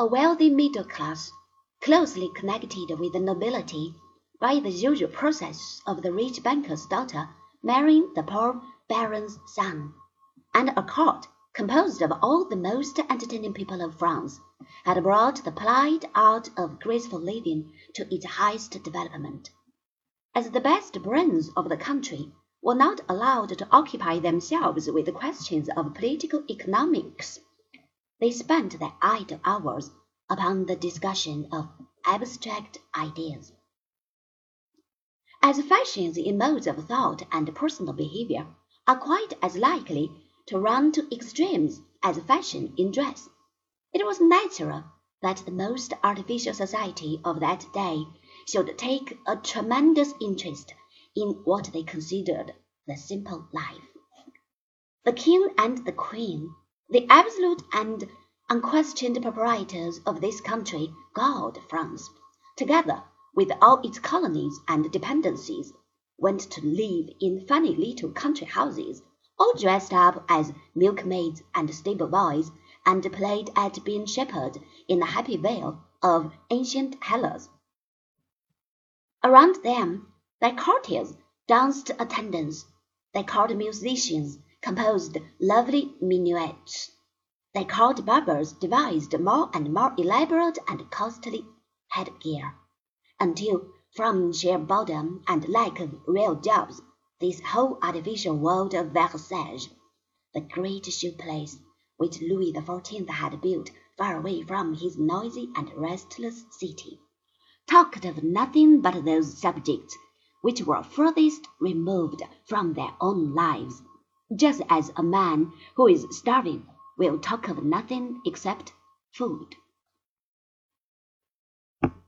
a wealthy middle class, closely connected with the nobility by the usual process of the rich banker's daughter marrying the poor baron's son, and a court composed of all the most entertaining people of France, had brought the polite art of graceful living to its highest development. As the best brains of the country were not allowed to occupy themselves with questions of political economics, they spent their idle hours upon the discussion of abstract ideas. As fashions in modes of thought and personal behavior are quite as likely to run to extremes as fashion in dress, it was natural that the most artificial society of that day should take a tremendous interest in what they considered the simple life. The king and the queen, the absolute and unquestioned proprietors of this country called France, together with all its colonies and dependencies, went to live in funny little country houses all dressed up as milkmaids and stable boys, and played at being shepherd in the happy vale of ancient Hellas. Around them their courtiers danced attendance, their court musicians composed lovely minuets, their court barbers devised more and more elaborate and costly headgear, until from sheer boredom and lack of real jobs this whole artificial world of Versailles, the great show place which Louis XIV had built far away from his noisy and restless city, talked of nothing but those subjects which were furthest removed from their own lives, just as a man who is starving will talk of nothing except food.